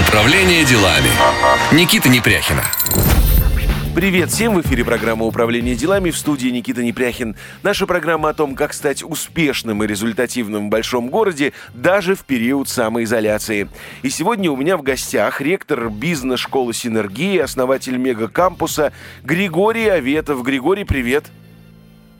Управление делами. Никита Непряхина. Привет всем! В эфире программа «Управление делами» в студии Никита Непряхин. Наша программа о том, как стать успешным и результативным в большом городе даже в период самоизоляции. И сегодня у меня в гостях ректор бизнес-школы «Синергии», основатель мегакампуса Григорий Аветов. Григорий, привет!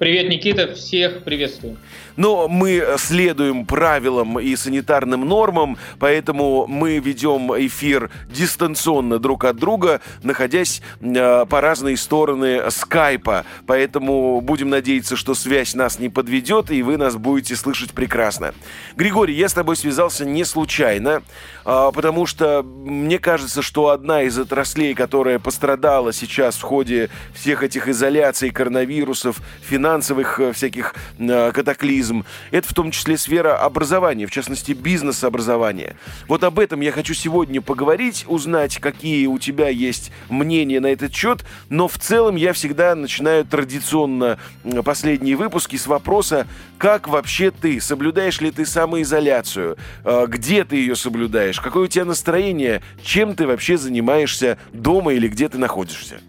Привет, Никита, всех приветствую. Но мы следуем правилам и санитарным нормам, поэтому мы ведем эфир дистанционно друг от друга, находясь э, по разные стороны скайпа. Поэтому будем надеяться, что связь нас не подведет, и вы нас будете слышать прекрасно. Григорий, я с тобой связался не случайно, э, потому что мне кажется, что одна из отраслей, которая пострадала сейчас в ходе всех этих изоляций, коронавирусов, финансовых э, всяких э, катаклизмов, туризм, это в том числе сфера образования, в частности бизнес-образования. Вот об этом я хочу сегодня поговорить, узнать, какие у тебя есть мнения на этот счет, но в целом я всегда начинаю традиционно последние выпуски с вопроса, как вообще ты, соблюдаешь ли ты самоизоляцию, а, где ты ее соблюдаешь, какое у тебя настроение, чем ты вообще занимаешься дома или где ты находишься?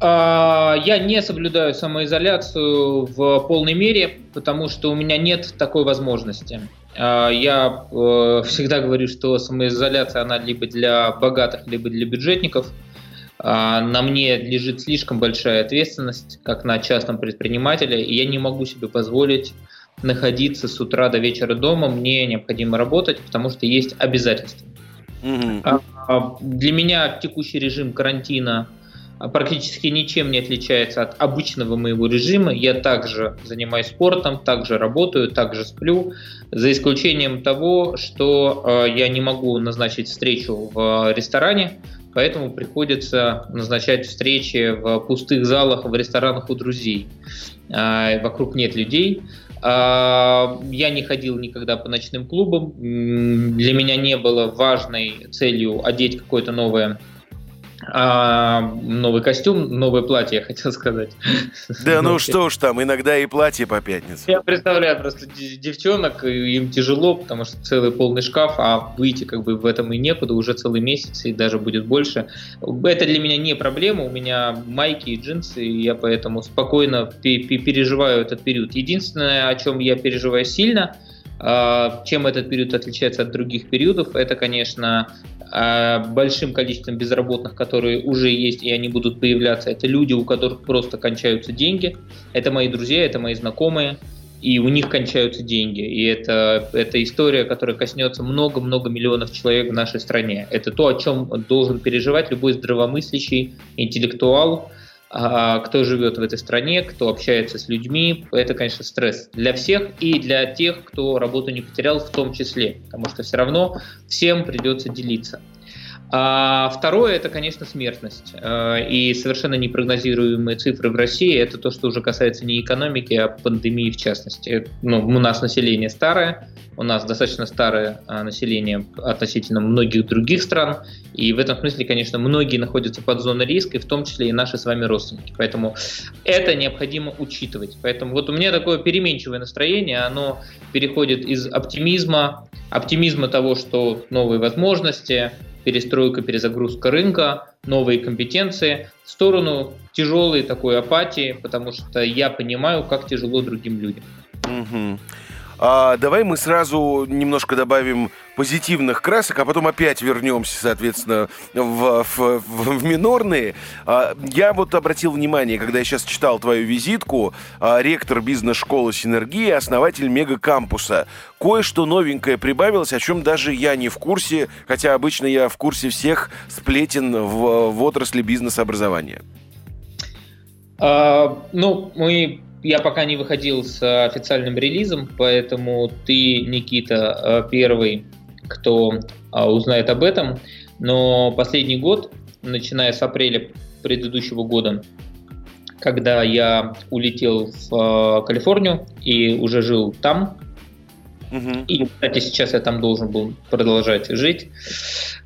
А, я не соблюдаю самоизоляцию в полной мере, потому что у меня нет такой возможности. А, я э, всегда говорю, что самоизоляция, она либо для богатых, либо для бюджетников. А, на мне лежит слишком большая ответственность, как на частном предпринимателе, и я не могу себе позволить находиться с утра до вечера дома. Мне необходимо работать, потому что есть обязательства. Mm-hmm. Для меня текущий режим карантина – практически ничем не отличается от обычного моего режима. Я также занимаюсь спортом, также работаю, также сплю, за исключением того, что э, я не могу назначить встречу в ресторане, поэтому приходится назначать встречи в пустых залах, в ресторанах у друзей. Э, вокруг нет людей. Э, я не ходил никогда по ночным клубам. Для меня не было важной целью одеть какое-то новое а, новый костюм, новое платье, я хотел сказать. Да, ну что ж там, иногда и платье по пятницам. Я представляю просто девчонок, им тяжело, потому что целый полный шкаф, а выйти как бы в этом и некуда, уже целый месяц и даже будет больше. Это для меня не проблема, у меня майки и джинсы, и я поэтому спокойно переживаю этот период. Единственное, о чем я переживаю сильно – а, чем этот период отличается от других периодов? Это, конечно, а, большим количеством безработных, которые уже есть и они будут появляться. Это люди, у которых просто кончаются деньги. Это мои друзья, это мои знакомые. И у них кончаются деньги. И это, это история, которая коснется много-много миллионов человек в нашей стране. Это то, о чем должен переживать любой здравомыслящий интеллектуал, а, кто живет в этой стране, кто общается с людьми. Это, конечно, стресс для всех и для тех, кто работу не потерял в том числе, потому что все равно всем придется делиться. А второе, это, конечно, смертность. А, и совершенно непрогнозируемые цифры в России, это то, что уже касается не экономики, а пандемии в частности. Ну, у нас население старое, у нас достаточно старое а, население относительно многих других стран, и в этом смысле, конечно, многие находятся под зоной риска, и в том числе и наши с вами родственники. Поэтому это необходимо учитывать. Поэтому вот у меня такое переменчивое настроение, оно переходит из оптимизма, оптимизма того, что новые возможности, перестройка, перезагрузка рынка, новые компетенции, в сторону тяжелой такой апатии, потому что я понимаю, как тяжело другим людям. Угу. А, давай мы сразу немножко добавим позитивных красок, а потом опять вернемся, соответственно, в, в, в минорные. А, я вот обратил внимание, когда я сейчас читал твою визитку, а, ректор бизнес-школы «Синергия», основатель мегакампуса. Кое-что новенькое прибавилось, о чем даже я не в курсе, хотя обычно я в курсе всех сплетен в, в отрасли бизнес-образования. А, ну, мы я пока не выходил с официальным релизом, поэтому ты, Никита, э, первый, кто э, узнает об этом. Но последний год, начиная с апреля предыдущего года, когда я улетел в э, Калифорнию и уже жил там, Угу. И, кстати, сейчас я там должен был продолжать жить.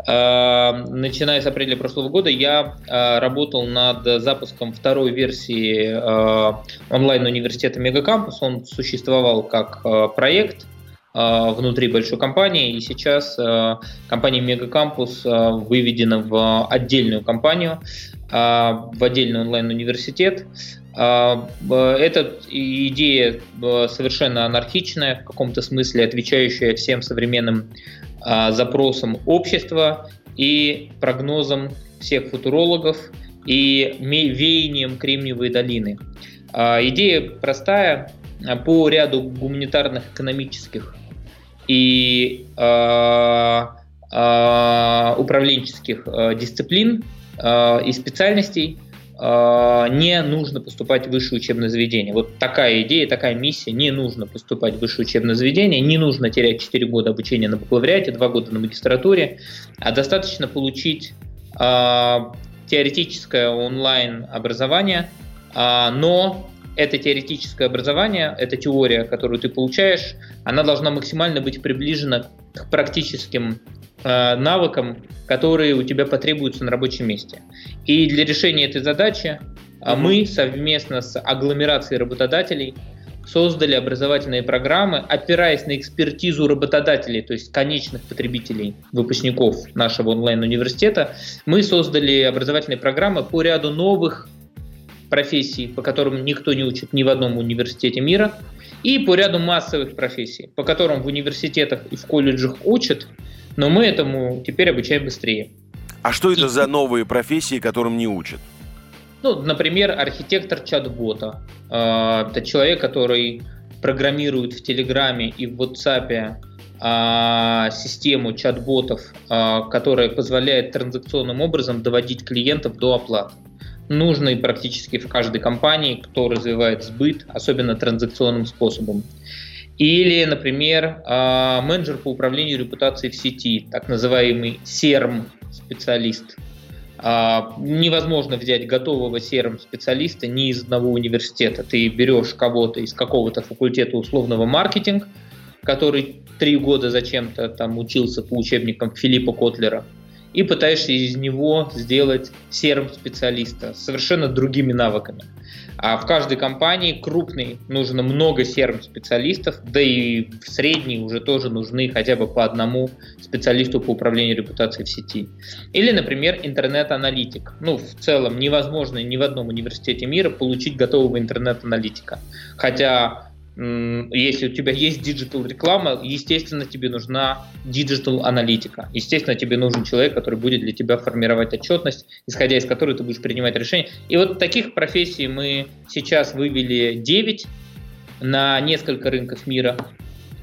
А, начиная с апреля прошлого года я а, работал над запуском второй версии а, онлайн-университета Мегакампус. Он существовал как проект, внутри большой компании, и сейчас компания Мегакампус выведена в отдельную компанию, в отдельный онлайн-университет. Эта идея совершенно анархичная, в каком-то смысле отвечающая всем современным запросам общества и прогнозам всех футурологов и веянием Кремниевой долины. Идея простая, по ряду гуманитарных, экономических и э, э, управленческих э, дисциплин и специальностей не нужно поступать в высшее учебное заведение. Вот такая идея, такая миссия. Не нужно поступать в высшее учебное заведение, не нужно терять 4 года обучения на бакалавриате, 2 года на магистратуре, а достаточно получить теоретическое онлайн образование, но это теоретическое образование, эта теория, которую ты получаешь, она должна максимально быть приближена к практическим э, навыкам, которые у тебя потребуются на рабочем месте. И для решения этой задачи э, мы совместно с агломерацией работодателей создали образовательные программы, опираясь на экспертизу работодателей, то есть конечных потребителей, выпускников нашего онлайн-университета, мы создали образовательные программы по ряду новых профессий, по которым никто не учит ни в одном университете мира, и по ряду массовых профессий, по которым в университетах и в колледжах учат, но мы этому теперь обучаем быстрее. А что это и... за новые профессии, которым не учат? Ну, например, архитектор чат-бота. А, это человек, который программирует в Телеграме и в WhatsApp а, систему чат-ботов, а, которая позволяет транзакционным образом доводить клиентов до оплаты нужный практически в каждой компании, кто развивает сбыт, особенно транзакционным способом. Или, например, а, менеджер по управлению репутацией в сети, так называемый CERM-специалист. А, невозможно взять готового CRM-специалиста ни из одного университета. Ты берешь кого-то из какого-то факультета условного маркетинг, который три года зачем-то там учился по учебникам Филиппа Котлера – и пытаешься из него сделать серым специалиста с совершенно другими навыками. А в каждой компании крупной нужно много SERM специалистов, да и в средней уже тоже нужны хотя бы по одному специалисту по управлению репутацией в сети. Или, например, интернет-аналитик. Ну, в целом невозможно ни в одном университете мира получить готового интернет-аналитика. Хотя если у тебя есть digital реклама, естественно, тебе нужна digital аналитика. Естественно, тебе нужен человек, который будет для тебя формировать отчетность, исходя из которой ты будешь принимать решения. И вот таких профессий мы сейчас вывели 9 на несколько рынков мира.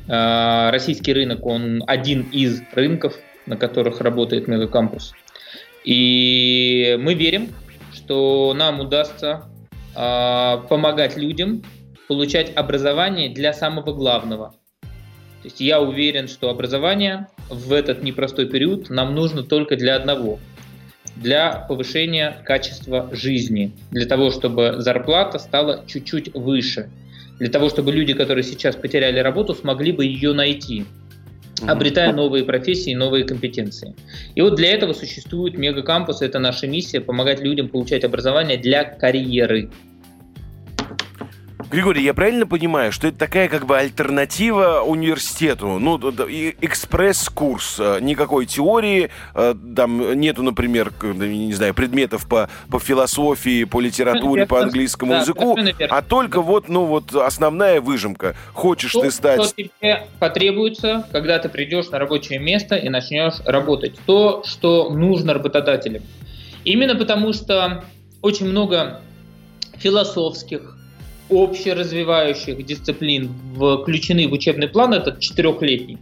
А, российский рынок, он один из рынков, на которых работает Мегакампус. И мы верим, что нам удастся а, помогать людям получать образование для самого главного. То есть я уверен, что образование в этот непростой период нам нужно только для одного для повышения качества жизни, для того, чтобы зарплата стала чуть-чуть выше, для того, чтобы люди, которые сейчас потеряли работу, смогли бы ее найти, обретая новые профессии, новые компетенции. И вот для этого существует мегакампус, это наша миссия, помогать людям получать образование для карьеры. Григорий, я правильно понимаю, что это такая как бы альтернатива университету? Ну, экспресс-курс, э, никакой теории, э, там нету, например, не знаю, предметов по, по философии, по литературе, по английскому да, языку, а только вот, ну, вот основная выжимка. Хочешь то, ты стать... Что тебе потребуется, когда ты придешь на рабочее место и начнешь работать. То, что нужно работодателям. Именно потому, что очень много философских, общеразвивающих дисциплин включены в учебный план, этот четырехлетний.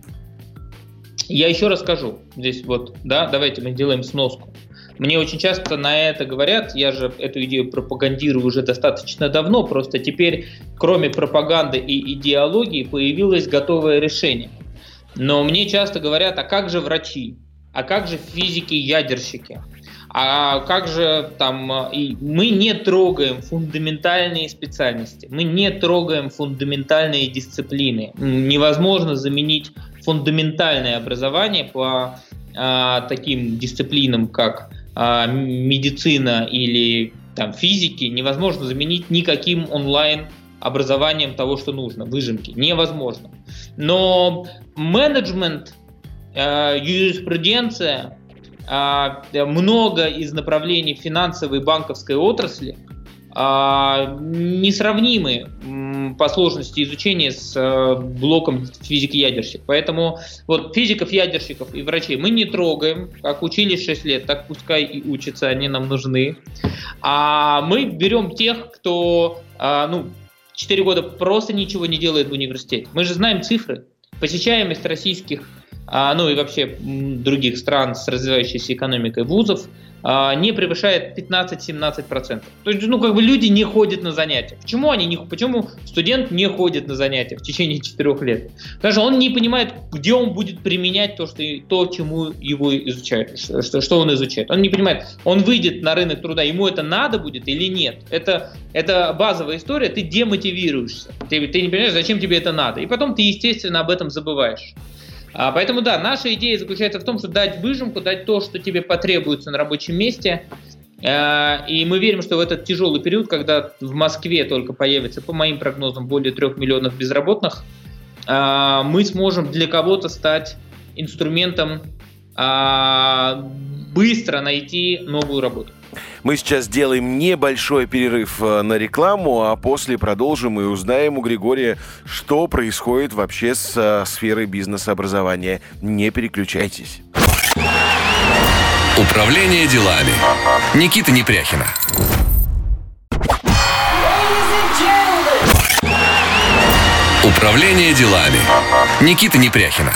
Я еще расскажу. Здесь вот, да, давайте мы делаем сноску. Мне очень часто на это говорят, я же эту идею пропагандирую уже достаточно давно, просто теперь, кроме пропаганды и идеологии, появилось готовое решение. Но мне часто говорят, а как же врачи? А как же физики-ядерщики? А как же там... И мы не трогаем фундаментальные специальности, мы не трогаем фундаментальные дисциплины. Невозможно заменить фундаментальное образование по а, таким дисциплинам, как а, медицина или там, физики, невозможно заменить никаким онлайн образованием того, что нужно, выжимки. Невозможно. Но менеджмент, э, юриспруденция, много из направлений финансовой и банковской отрасли э, несравнимы по сложности изучения с э, блоком физики-ядерщик. Поэтому вот физиков-ядерщиков и врачей мы не трогаем. Как учились 6 лет, так пускай и учатся, они нам нужны. А мы берем тех, кто а, ну, 4 года просто ничего не делает в университете. Мы же знаем цифры. Посещаемость российских, а, ну и вообще других стран с развивающейся экономикой вузов – а, не превышает 15-17%. То есть, ну, как бы люди не ходят на занятия. Почему они не, почему студент не ходит на занятия в течение 4 лет? Потому что он не понимает, где он будет применять то, что, то чему его изучают, что, что он изучает. Он не понимает, он выйдет на рынок труда, ему это надо будет или нет. Это, это базовая история, ты демотивируешься. Ты, ты не понимаешь, зачем тебе это надо. И потом ты, естественно, об этом забываешь. А, поэтому да, наша идея заключается в том, что дать выжимку, дать то, что тебе потребуется на рабочем месте. А, и мы верим, что в этот тяжелый период, когда в Москве только появится, по моим прогнозам, более трех миллионов безработных, а, мы сможем для кого-то стать инструментом быстро найти новую работу. Мы сейчас сделаем небольшой перерыв э, на рекламу, а после продолжим и узнаем у Григория, что происходит вообще с э, сферой бизнес-образования. Не переключайтесь. Управление делами. Никита Непряхина. Управление делами. Никита Непряхина.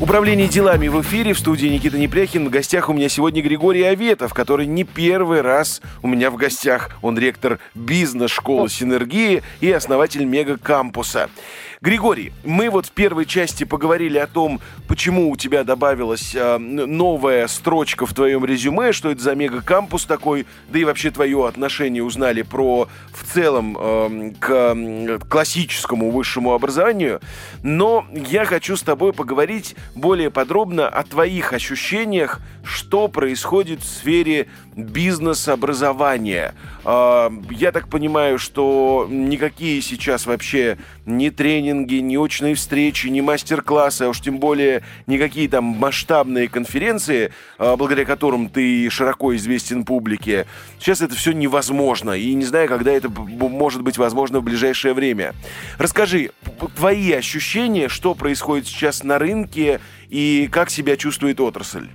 Управление делами в эфире в студии Никита Непряхин. В гостях у меня сегодня Григорий Аветов, который не первый раз у меня в гостях. Он ректор бизнес-школы «Синергии» и основатель мега-кампуса. Григорий, мы вот в первой части поговорили о том, почему у тебя добавилась э, новая строчка в твоем резюме, что это за мега-кампус такой, да и вообще твое отношение узнали про в целом э, к классическому высшему образованию. Но я хочу с тобой поговорить более подробно о твоих ощущениях, что происходит в сфере бизнес-образования. Э, я так понимаю, что никакие сейчас вообще ни тренинги, ни очные встречи, ни мастер-классы, а уж тем более никакие там масштабные конференции, а, благодаря которым ты широко известен публике, сейчас это все невозможно. И не знаю, когда это может быть возможно в ближайшее время. Расскажи, твои ощущения, что происходит сейчас на рынке и как себя чувствует отрасль?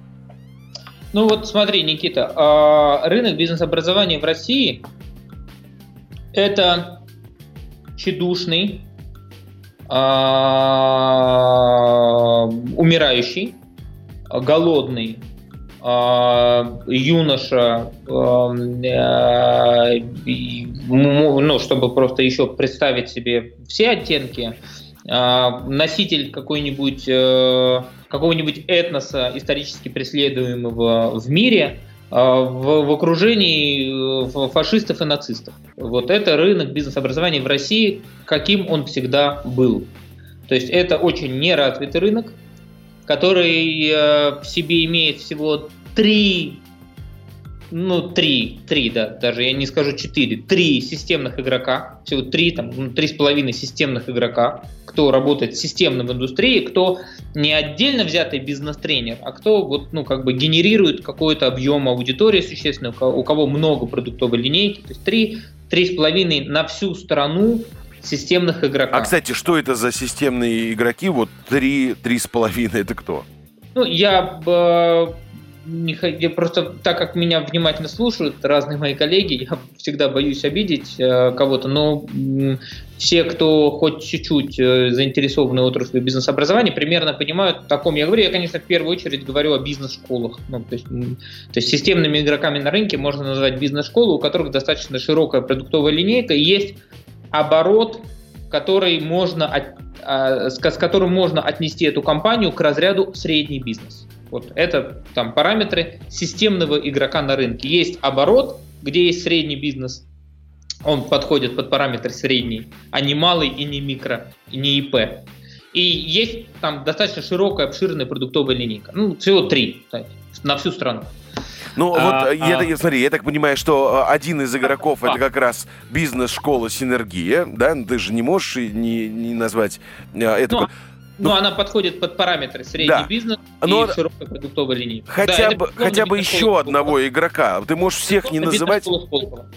Ну вот смотри, Никита, а, рынок бизнес-образования в России это тщедушный, а, умирающий, голодный, а, юноша, ну, чтобы просто еще представить себе все оттенки, носитель какой-нибудь какого-нибудь этноса исторически преследуемого в мире – а, в, в окружении э, фашистов и нацистов. Вот это рынок бизнес-образования в России, каким он всегда был. То есть это очень неразвитый рынок, который э, в себе имеет всего три ну, три, три, да, даже я не скажу четыре, три системных игрока, всего три, там, ну, три с половиной системных игрока, кто работает системно в индустрии, кто не отдельно взятый бизнес-тренер, а кто вот, ну, как бы генерирует какой-то объем аудитории существенно, у кого, у кого много продуктовой линейки, то есть три, три с половиной на всю страну системных игроков. А, кстати, что это за системные игроки? Вот три, три с половиной, это кто? Ну, я э, я просто так как меня внимательно слушают разные мои коллеги, я всегда боюсь обидеть э, кого-то, но э, все, кто хоть чуть-чуть э, заинтересованы отраслью бизнес-образования, примерно понимают, о каком я говорю. Я, конечно, в первую очередь говорю о бизнес-школах. Ну, то, есть, то есть системными игроками на рынке можно назвать бизнес-школы, у которых достаточно широкая продуктовая линейка, и есть оборот, который можно, от, а, с, с которым можно отнести эту компанию к разряду средний бизнес. Вот это там параметры системного игрока на рынке. Есть оборот, где есть средний бизнес, он подходит под параметр средний, а не малый и не микро, и не ИП. И есть там достаточно широкая, обширная продуктовая линейка. Ну, всего три на всю страну. Ну а, вот, я, а... смотри, я так понимаю, что один из игроков а. это как раз бизнес-школа «Синергия», да? Ты же не можешь не, не назвать это... Ну, ну, она подходит под параметры средний да. бизнес Но... и широкой продуктовой линии. Хотя да, бы, хотя бы еще одного игрока. Ты можешь всех не называть. Сколково.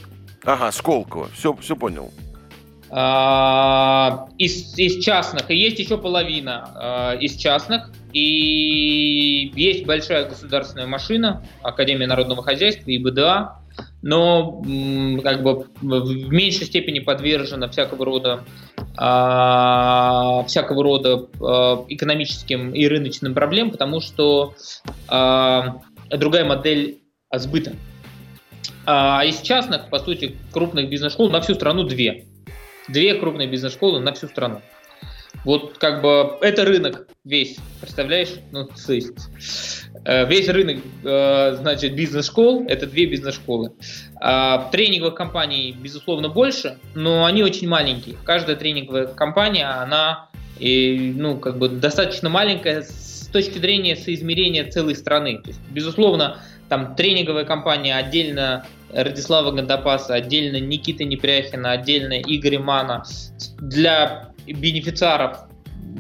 Ага, Сколково. Все, все понял. А, из, из частных. И есть еще половина а, из частных. И есть большая государственная машина, Академия народного хозяйства и БДА, но как бы в меньшей степени подвержена всякого рода а, всякого рода а, экономическим и рыночным проблемам, потому что а, другая модель сбыта. А из частных, по сути, крупных бизнес-школ на всю страну две. Две крупные бизнес-школы на всю страну. Вот как бы это рынок весь, представляешь? Ну, то есть э, весь рынок, э, значит, бизнес-школ, это две бизнес-школы. А тренинговых компаний, безусловно, больше, но они очень маленькие. Каждая тренинговая компания, она, ну, как бы достаточно маленькая с точки зрения соизмерения целой страны. То есть, безусловно, там тренинговая компания отдельно Радислава Гандапаса, отдельно Никита Непряхина, отдельно Игорь Мана. Для бенефициаров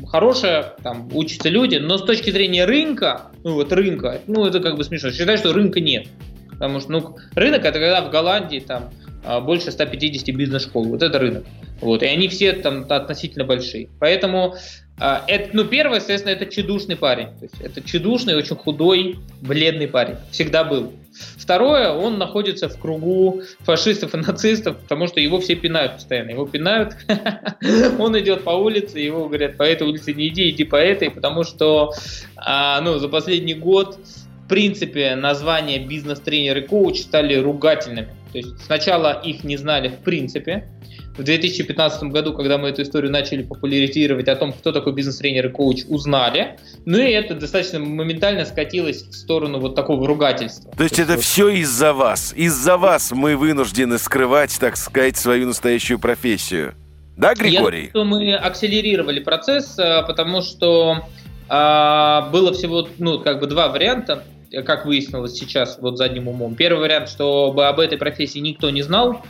хорошая, там учатся люди, но с точки зрения рынка, ну вот рынка, ну это как бы смешно. Считаю, что рынка нет. Потому что ну, рынок это когда в Голландии там а, больше 150 бизнес-школ. Вот это рынок. Вот, и они все там относительно большие. Поэтому это, ну, первое, естественно, это чудушный парень. То есть это чудушный, очень худой, бледный парень. Всегда был. Второе, он находится в кругу фашистов и нацистов, потому что его все пинают постоянно. Его пинают, он идет по улице, его говорят, по этой улице не иди, иди по этой, потому что а, ну, за последний год в принципе названия бизнес-тренер и коуч стали ругательными. То есть сначала их не знали в принципе, в 2015 году, когда мы эту историю начали популяризировать о том, кто такой бизнес-тренер и коуч, узнали. Ну и это достаточно моментально скатилось в сторону вот такого ругательства. То есть, То это вот... все из-за вас. Из-за вас мы вынуждены скрывать, так сказать, свою настоящую профессию. Да, Григорий? Я думаю, что мы акселерировали процесс, э, потому что а, было всего, ну, как бы два варианта как выяснилось сейчас вот задним умом. Первый вариант, чтобы об этой профессии никто не знал,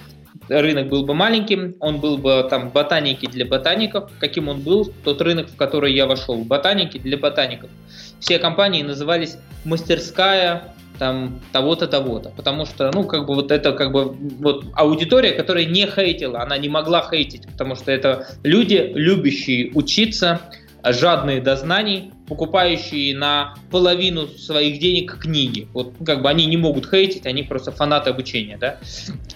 рынок был бы маленьким, он был бы там ботаники для ботаников, каким он был, тот рынок, в который я вошел, ботаники для ботаников. Все компании назывались мастерская там того-то, того-то, потому что, ну, как бы вот это как бы вот аудитория, которая не хейтила, она не могла хейтить, потому что это люди, любящие учиться, жадные до знаний, покупающие на половину своих денег книги. Вот как бы они не могут хейтить, они просто фанаты обучения, да.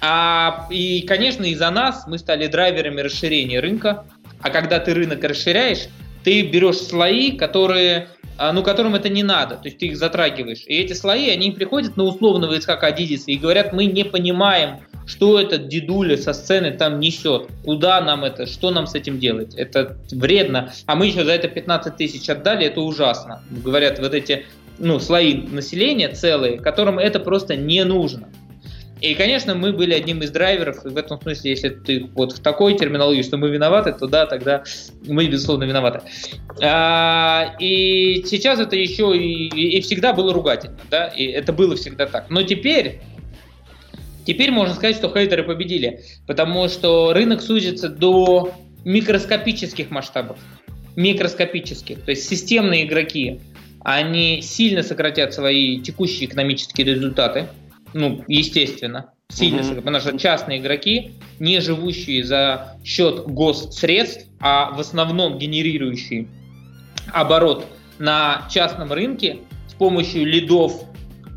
А, и, конечно, из-за нас мы стали драйверами расширения рынка. А когда ты рынок расширяешь, ты берешь слои, которые а, ну, которым это не надо, то есть ты их затрагиваешь. И эти слои, они приходят на условного ИСК Адидиса и говорят, мы не понимаем, что этот дедуля со сцены там несет, куда нам это, что нам с этим делать, это вредно, а мы еще за это 15 тысяч отдали, это ужасно. Говорят, вот эти ну, слои населения целые, которым это просто не нужно. И, конечно, мы были одним из драйверов, и в этом смысле, если ты вот в такой терминологии, что мы виноваты, то да, тогда мы, безусловно, виноваты. А, и сейчас это еще и, и всегда было ругательно, да, и это было всегда так. Но теперь Теперь можно сказать, что хейтеры победили, потому что рынок сузится до микроскопических масштабов. Микроскопических. То есть системные игроки, они сильно сократят свои текущие экономические результаты. Ну, естественно. Сильно mm-hmm. потому что частные игроки, не живущие за счет госсредств, а в основном генерирующие оборот на частном рынке с помощью лидов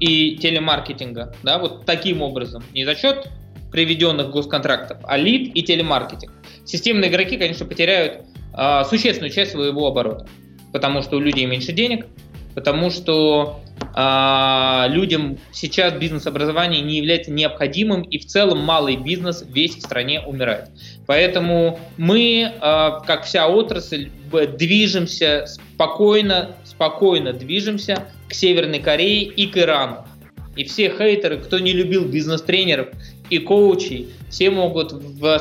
и телемаркетинга, да, вот таким образом, не за счет приведенных госконтрактов, а лид и телемаркетинг. Системные игроки, конечно, потеряют э, существенную часть своего оборота, потому что у людей меньше денег, потому что людям сейчас бизнес-образование не является необходимым, и в целом малый бизнес весь в стране умирает. Поэтому мы, э, как вся отрасль, движемся спокойно, спокойно движемся к Северной Корее и к Ирану. И все хейтеры, кто не любил бизнес-тренеров и коучей, все могут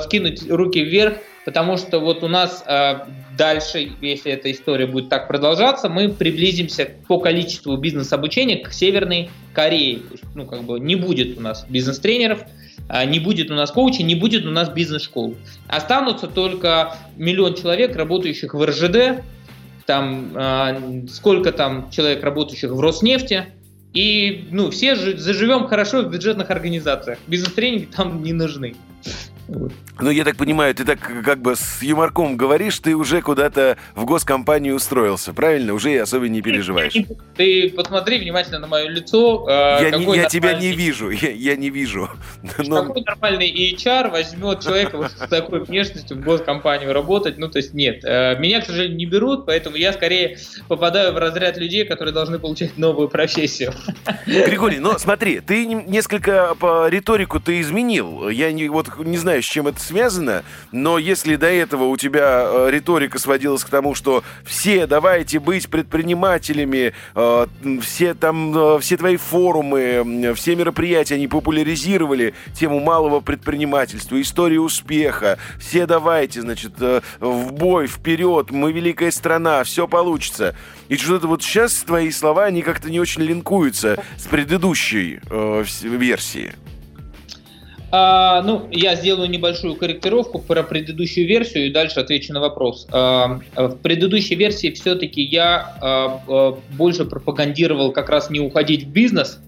скинуть руки вверх, потому что вот у нас э, дальше, если эта история будет так продолжаться, мы приблизимся по количеству бизнес-обучения к Северной Корее. То есть, ну, как бы не будет у нас бизнес-тренеров, а, не будет у нас коучей, не будет у нас бизнес-школ. Останутся только миллион человек, работающих в РЖД, там а, сколько там человек, работающих в Роснефти, и ну, все заживем хорошо в бюджетных организациях. Бизнес-тренинги там не нужны. Ну, я так понимаю, ты так как бы с юморком говоришь, ты уже куда-то в госкомпанию устроился, правильно? Уже и особо не переживаешь. Ты посмотри внимательно на мое лицо. Э, я, не, я тебя не вижу, я, я не вижу. Но... Какой нормальный HR возьмет человека вот с такой внешностью в госкомпанию работать? Ну, то есть нет. Э, меня, к сожалению, не берут, поэтому я скорее попадаю в разряд людей, которые должны получать новую профессию. Григорий, ну смотри, ты несколько по риторику ты изменил. Я не, вот не знаю, знаю, с чем это связано, но если до этого у тебя э, риторика сводилась к тому, что все давайте быть предпринимателями, э, все там, э, все твои форумы, все мероприятия, они популяризировали тему малого предпринимательства, истории успеха, все давайте, значит, в бой, вперед, мы великая страна, все получится. И что-то вот сейчас твои слова, они как-то не очень линкуются с предыдущей э, версии. А, ну, я сделаю небольшую корректировку про предыдущую версию и дальше отвечу на вопрос. А, в предыдущей версии все-таки я а, а, больше пропагандировал как раз не уходить в бизнес,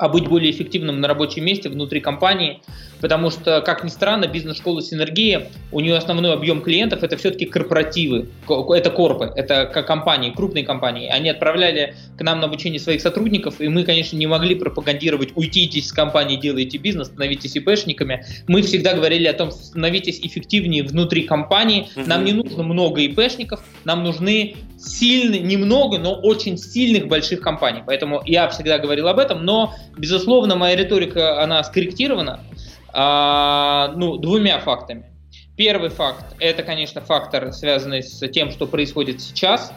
а быть более эффективным на рабочем месте внутри компании, потому что, как ни странно, бизнес-школа «Синергия», у нее основной объем клиентов – это все-таки корпоративы, это корпы, это компании, крупные компании. Они отправляли к нам на обучение своих сотрудников, и мы, конечно, не могли пропагандировать «уйдите из компании, делайте бизнес, становитесь ИПшниками». Мы всегда говорили о том, становитесь эффективнее внутри компании, нам не нужно много ИПшников, нам нужны сильные, немного, но очень сильных больших компаний. Поэтому я всегда говорил об этом, но, безусловно, моя риторика, она скорректирована, а, ну, двумя фактами. Первый факт – это, конечно, фактор, связанный с тем, что происходит сейчас.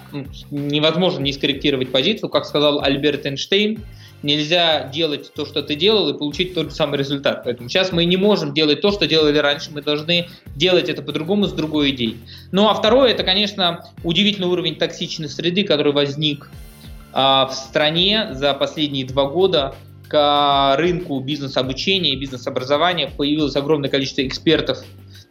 Невозможно не скорректировать позицию. Как сказал Альберт Эйнштейн, нельзя делать то, что ты делал, и получить тот же самый результат. Поэтому сейчас мы не можем делать то, что делали раньше. Мы должны делать это по-другому, с другой идеей. Ну а второе – это, конечно, удивительный уровень токсичной среды, который возник а, в стране за последние два года – рынку бизнес-обучения и бизнес-образования появилось огромное количество экспертов,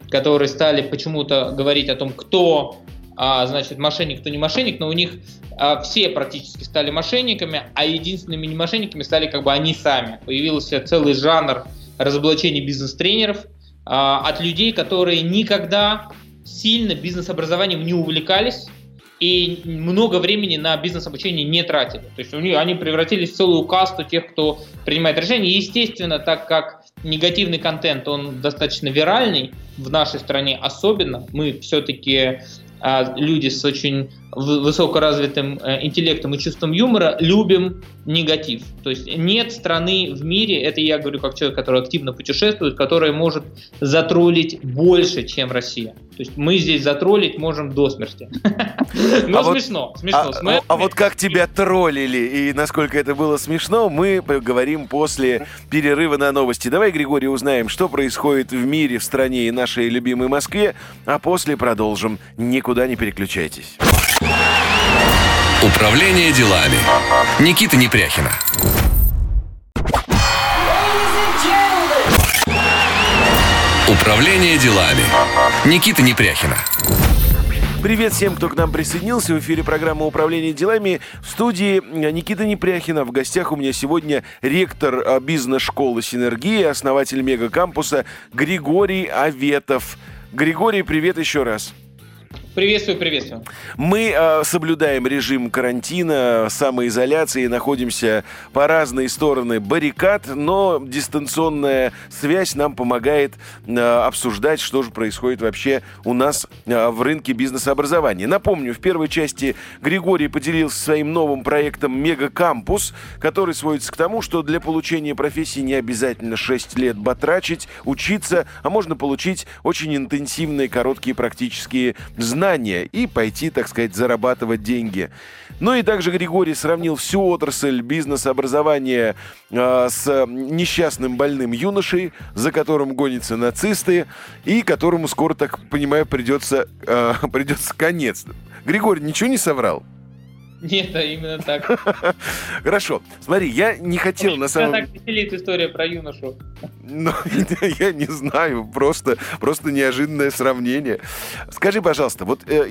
которые стали почему-то говорить о том, кто а, значит, мошенник, кто не мошенник, но у них а, все практически стали мошенниками, а единственными не мошенниками стали как бы они сами. Появился целый жанр разоблачения бизнес-тренеров а, от людей, которые никогда сильно бизнес-образованием не увлекались, и много времени на бизнес-обучение не тратили. То есть они превратились в целую касту тех, кто принимает решения. Естественно, так как негативный контент, он достаточно виральный в нашей стране особенно, мы все-таки а, люди с очень высокоразвитым э, интеллектом и чувством юмора любим негатив. То есть нет страны в мире, это я говорю как человек, который активно путешествует, которая может затроллить больше, чем Россия. То есть мы здесь затроллить можем до смерти. Но а смешно, смешно. А, а вот как тебя троллили и насколько это было смешно, мы поговорим после перерыва на новости. Давай, Григорий, узнаем, что происходит в мире, в стране и нашей любимой Москве, а после продолжим. Никуда не переключайтесь. Управление делами. Никита Непряхина. Управление делами. Никита Непряхина. Привет всем, кто к нам присоединился. В эфире программа «Управление делами». В студии Никита Непряхина. В гостях у меня сегодня ректор а, бизнес-школы «Синергия», основатель мегакампуса Григорий Аветов. Григорий, привет еще раз. Приветствую, приветствую. Мы э, соблюдаем режим карантина, самоизоляции, находимся по разные стороны баррикад, но дистанционная связь нам помогает э, обсуждать, что же происходит вообще у нас э, в рынке бизнес-образования. Напомню, в первой части Григорий поделился своим новым проектом «Мега-кампус», который сводится к тому, что для получения профессии не обязательно 6 лет батрачить, учиться, а можно получить очень интенсивные, короткие практические знания знания и пойти, так сказать, зарабатывать деньги. Ну и также Григорий сравнил всю отрасль бизнес-образования э, с несчастным больным юношей, за которым гонятся нацисты, и которому скоро, так понимаю, придется, э, придется конец. Григорий, ничего не соврал? Нет, да, именно так. Хорошо. Смотри, я не хотел на самом деле... так веселит история про юношу. Ну, я не знаю, просто, просто неожиданное сравнение. Скажи, пожалуйста, вот э,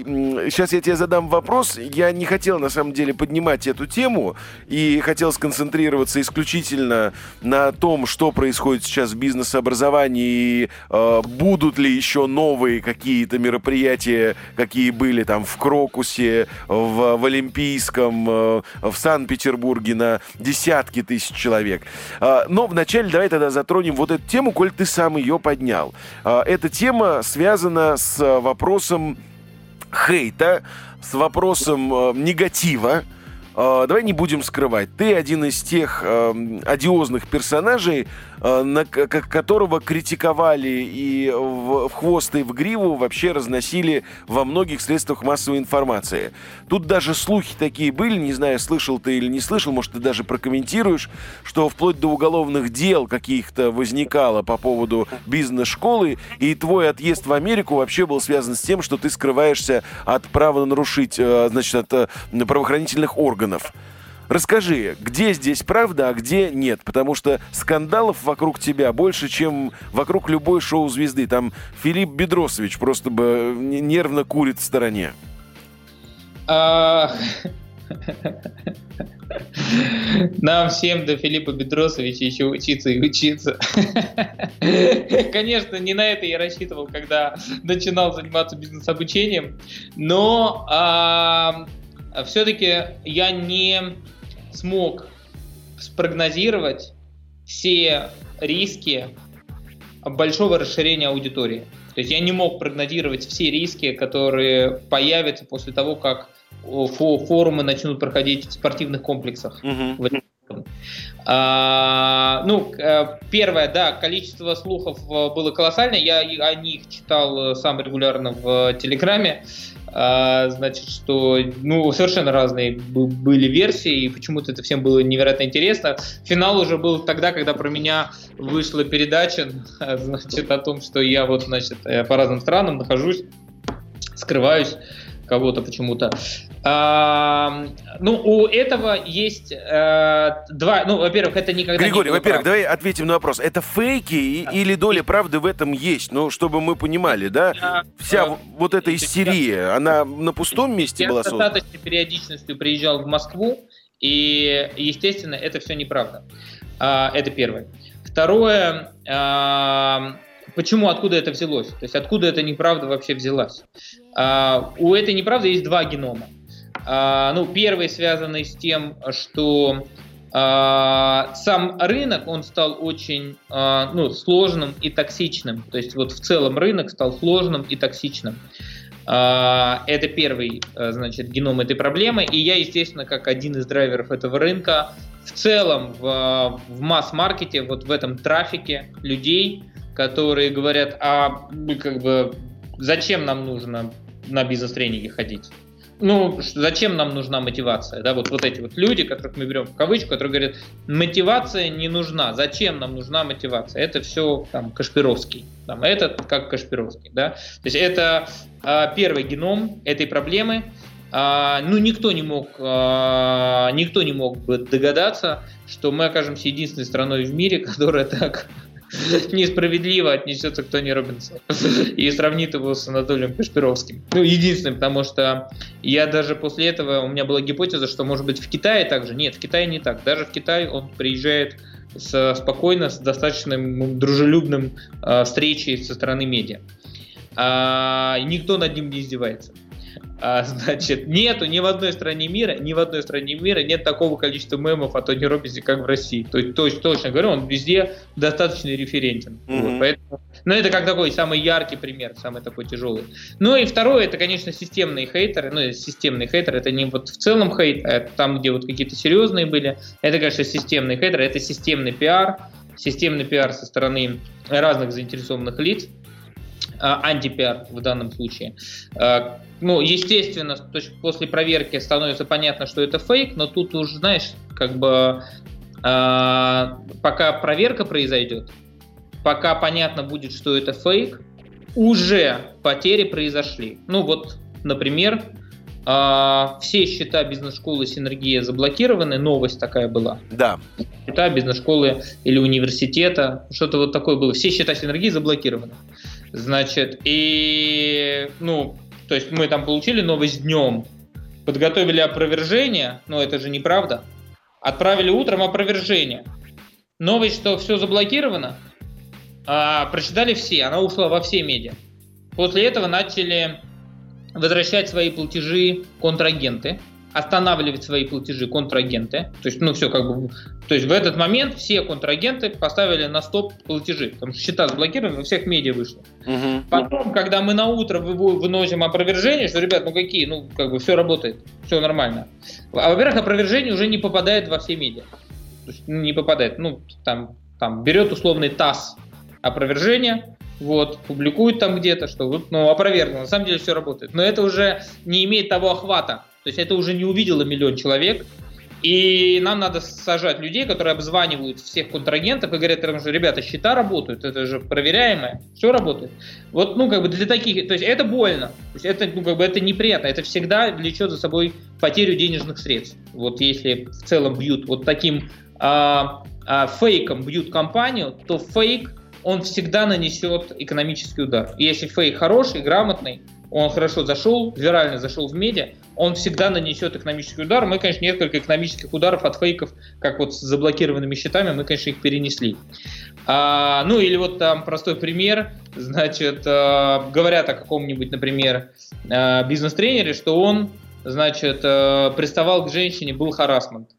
сейчас я тебе задам вопрос. Я не хотел, на самом деле, поднимать эту тему и хотел сконцентрироваться исключительно на том, что происходит сейчас в бизнес-образовании и э, будут ли еще новые какие-то мероприятия, какие были там в Крокусе, в, в Олимпийском, Каспийском, э, в Санкт-Петербурге на десятки тысяч человек. А, но вначале давай тогда затронем вот эту тему, коль ты сам ее поднял. А, эта тема связана с вопросом хейта, с вопросом э, негатива, а, давай не будем скрывать, ты один из тех э, одиозных персонажей, э, на, которого критиковали и в, в хвост, и в гриву вообще разносили во многих средствах массовой информации. Тут даже слухи такие были, не знаю, слышал ты или не слышал, может, ты даже прокомментируешь, что вплоть до уголовных дел каких-то возникало по поводу бизнес-школы, и твой отъезд в Америку вообще был связан с тем, что ты скрываешься от права нарушить, э, значит, от э, правоохранительных органов. Расскажи, где здесь правда, а где нет? Потому что скандалов вокруг тебя больше, чем вокруг любой шоу-звезды. Там Филипп Бедросович просто бы нервно курит в стороне. А, нам всем до Филиппа Бедросовича еще учиться и учиться. Конечно, не на это я рассчитывал, когда начинал заниматься бизнес-обучением, но все-таки я не смог спрогнозировать все риски большого расширения аудитории. То есть я не мог прогнозировать все риски, которые появятся после того, как форумы начнут проходить в спортивных комплексах. Uh-huh. А, ну, э, первое, да, количество слухов э, было колоссальное. Я о них читал э, сам регулярно в Телеграме. А, значит, что ну, совершенно разные были версии, и почему-то это всем было невероятно интересно. Финал уже был тогда, когда про меня вышла передача, значит, о том, что я вот, значит, по разным странам нахожусь, скрываюсь кого-то почему-то. А, ну, у этого есть а, два. Ну, во-первых, это никогда Григорий, не во-первых, давай ответим на вопрос. Это фейки да. или доля правды в этом есть? Ну, чтобы мы понимали, да? Я, Вся а, вот эта истерия, она на пустом месте я была создана? Я с достаточной периодичностью приезжал в Москву, и, естественно, это все неправда. А, это первое. Второе, а, почему, откуда это взялось? То есть откуда эта неправда вообще взялась? А, у этой неправды есть два генома. А, ну, первый связанный с тем, что а, сам рынок, он стал очень а, ну, сложным и токсичным. То есть вот в целом рынок стал сложным и токсичным. А, это первый, а, значит, геном этой проблемы. И я, естественно, как один из драйверов этого рынка, в целом в, в масс-маркете, вот в этом трафике людей, которые говорят, а как бы зачем нам нужно на бизнес-тренинге ходить? ну, зачем нам нужна мотивация? Да, вот, вот эти вот люди, которых мы берем в кавычку, которые говорят, мотивация не нужна. Зачем нам нужна мотивация? Это все там Кашпировский. Там, это как Кашпировский. Да? То есть это а, первый геном этой проблемы. А, ну, никто не мог, а, никто не мог бы догадаться, что мы окажемся единственной страной в мире, которая так несправедливо отнесется к Тони Робинсу и сравнит его с Анатолием Кашпировским. Ну, единственное, потому что я даже после этого, у меня была гипотеза, что может быть в Китае также. Нет, в Китае не так. Даже в Китае он приезжает с, спокойно, с достаточно дружелюбным э, встречей со стороны медиа. А, никто над ним не издевается. А, значит, нету ни в одной стране мира, ни в одной стране мира нет такого количества мемов о Тони Робинсе, как в России. То есть, то точно говорю, он везде достаточно референтен. Mm-hmm. Вот, поэтому, ну, это как такой самый яркий пример, самый такой тяжелый. Ну и второе, это, конечно, системные хейтеры. Ну, системные хейтеры, это не вот в целом хейт, а это там, где вот какие-то серьезные были. Это, конечно, системные хейтеры, это системный пиар, системный пиар со стороны разных заинтересованных лиц. Антипиар в данном случае. Ну, естественно, то есть после проверки становится понятно, что это фейк, но тут уже, знаешь, как бы пока проверка произойдет, пока понятно будет, что это фейк, уже потери произошли. Ну вот, например, все счета бизнес-школы Синергия заблокированы, новость такая была. Да. Счета бизнес-школы или университета, что-то вот такое было. Все счета Синергии заблокированы. Значит, и, ну, то есть мы там получили новость днем, подготовили опровержение, но это же неправда. Отправили утром опровержение. Новость, что все заблокировано, а, прочитали все, она ушла во все медиа. После этого начали возвращать свои платежи контрагенты, останавливать свои платежи контрагенты. То есть, ну, все как бы... То есть в этот момент все контрагенты поставили на стоп платежи, потому что счета заблокированы, во всех медиа вышло. Угу. Потом, когда мы на утро выносим опровержение, что, ребят, ну какие, ну, как бы все работает, все нормально. А, во-первых, опровержение уже не попадает во все медиа. То есть не попадает, ну, там, там берет условный ТАСС опровержение, вот, публикуют там где-то, что ну, опровергну, на самом деле все работает. Но это уже не имеет того охвата, то есть это уже не увидело миллион человек, и нам надо сажать людей, которые обзванивают всех контрагентов и говорят, что, ребята, счета работают, это же проверяемое, все работает. Вот, ну, как бы для таких, то есть это больно, то есть это, ну, как бы это неприятно, это всегда влечет за собой потерю денежных средств. Вот если в целом бьют вот таким а, а, фейком бьют компанию, то фейк он всегда нанесет экономический удар. И если фейк хороший, грамотный, он хорошо зашел, вирально зашел в медиа, он всегда нанесет экономический удар. Мы, конечно, несколько экономических ударов от фейков, как вот с заблокированными счетами, мы, конечно, их перенесли. А, ну или вот там простой пример, значит, а, говорят о каком-нибудь, например, а, бизнес-тренере, что он, значит, а, приставал к женщине, был харасмент.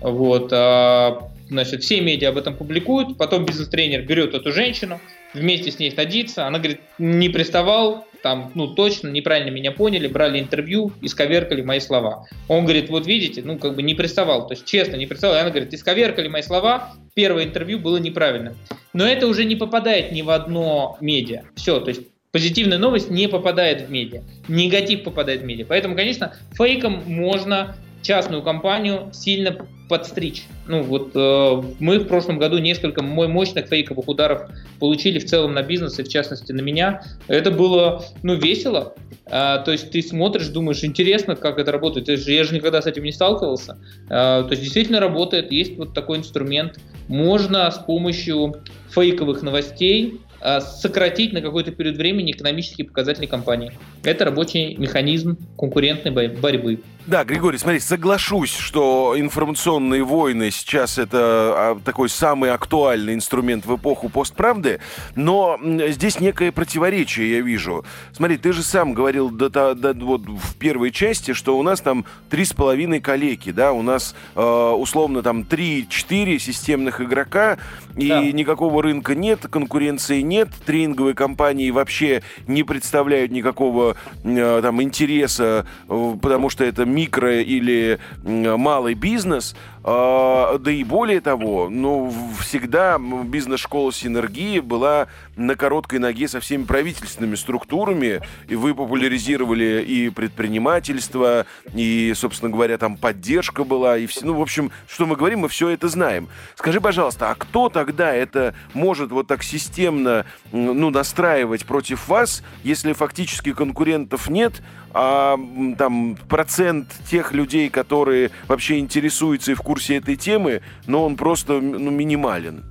Вот, а, значит, все медиа об этом публикуют, потом бизнес-тренер берет эту женщину, вместе с ней садится, она говорит, не приставал, там, ну, точно, неправильно меня поняли, брали интервью, исковеркали мои слова. Он говорит, вот видите, ну, как бы не приставал, то есть честно не приставал. И она говорит, исковеркали мои слова, первое интервью было неправильно. Но это уже не попадает ни в одно медиа. Все, то есть позитивная новость не попадает в медиа, негатив попадает в медиа. Поэтому, конечно, фейком можно частную компанию сильно подстричь. Ну вот э, мы в прошлом году несколько мощных фейковых ударов получили в целом на бизнес и в частности на меня. Это было ну весело. Э, то есть ты смотришь, думаешь, интересно, как это работает. Я же никогда с этим не сталкивался. Э, то есть действительно работает. Есть вот такой инструмент. Можно с помощью фейковых новостей э, сократить на какой-то период времени экономические показатели компании. Это рабочий механизм конкурентной борьбы. Да, Григорий, смотри, соглашусь, что информационные войны сейчас это а, такой самый актуальный инструмент в эпоху постправды, но здесь некое противоречие я вижу. Смотри, ты же сам говорил до, до, до, вот в первой части, что у нас там три с половиной коллеги, да, у нас э, условно там три-четыре системных игрока, и да. никакого рынка нет, конкуренции нет, тренинговые компании вообще не представляют никакого там интереса, э, потому что это микро или малый бизнес, да и более того, ну, всегда бизнес-школа Синергии была на короткой ноге со всеми правительственными структурами, и вы популяризировали и предпринимательство, и, собственно говоря, там поддержка была, и все, ну, в общем, что мы говорим, мы все это знаем. Скажи, пожалуйста, а кто тогда это может вот так системно, ну, настраивать против вас, если фактически конкурентов нет, а там процент тех людей, которые вообще интересуются и в курсе этой темы, но он просто ну, минимален.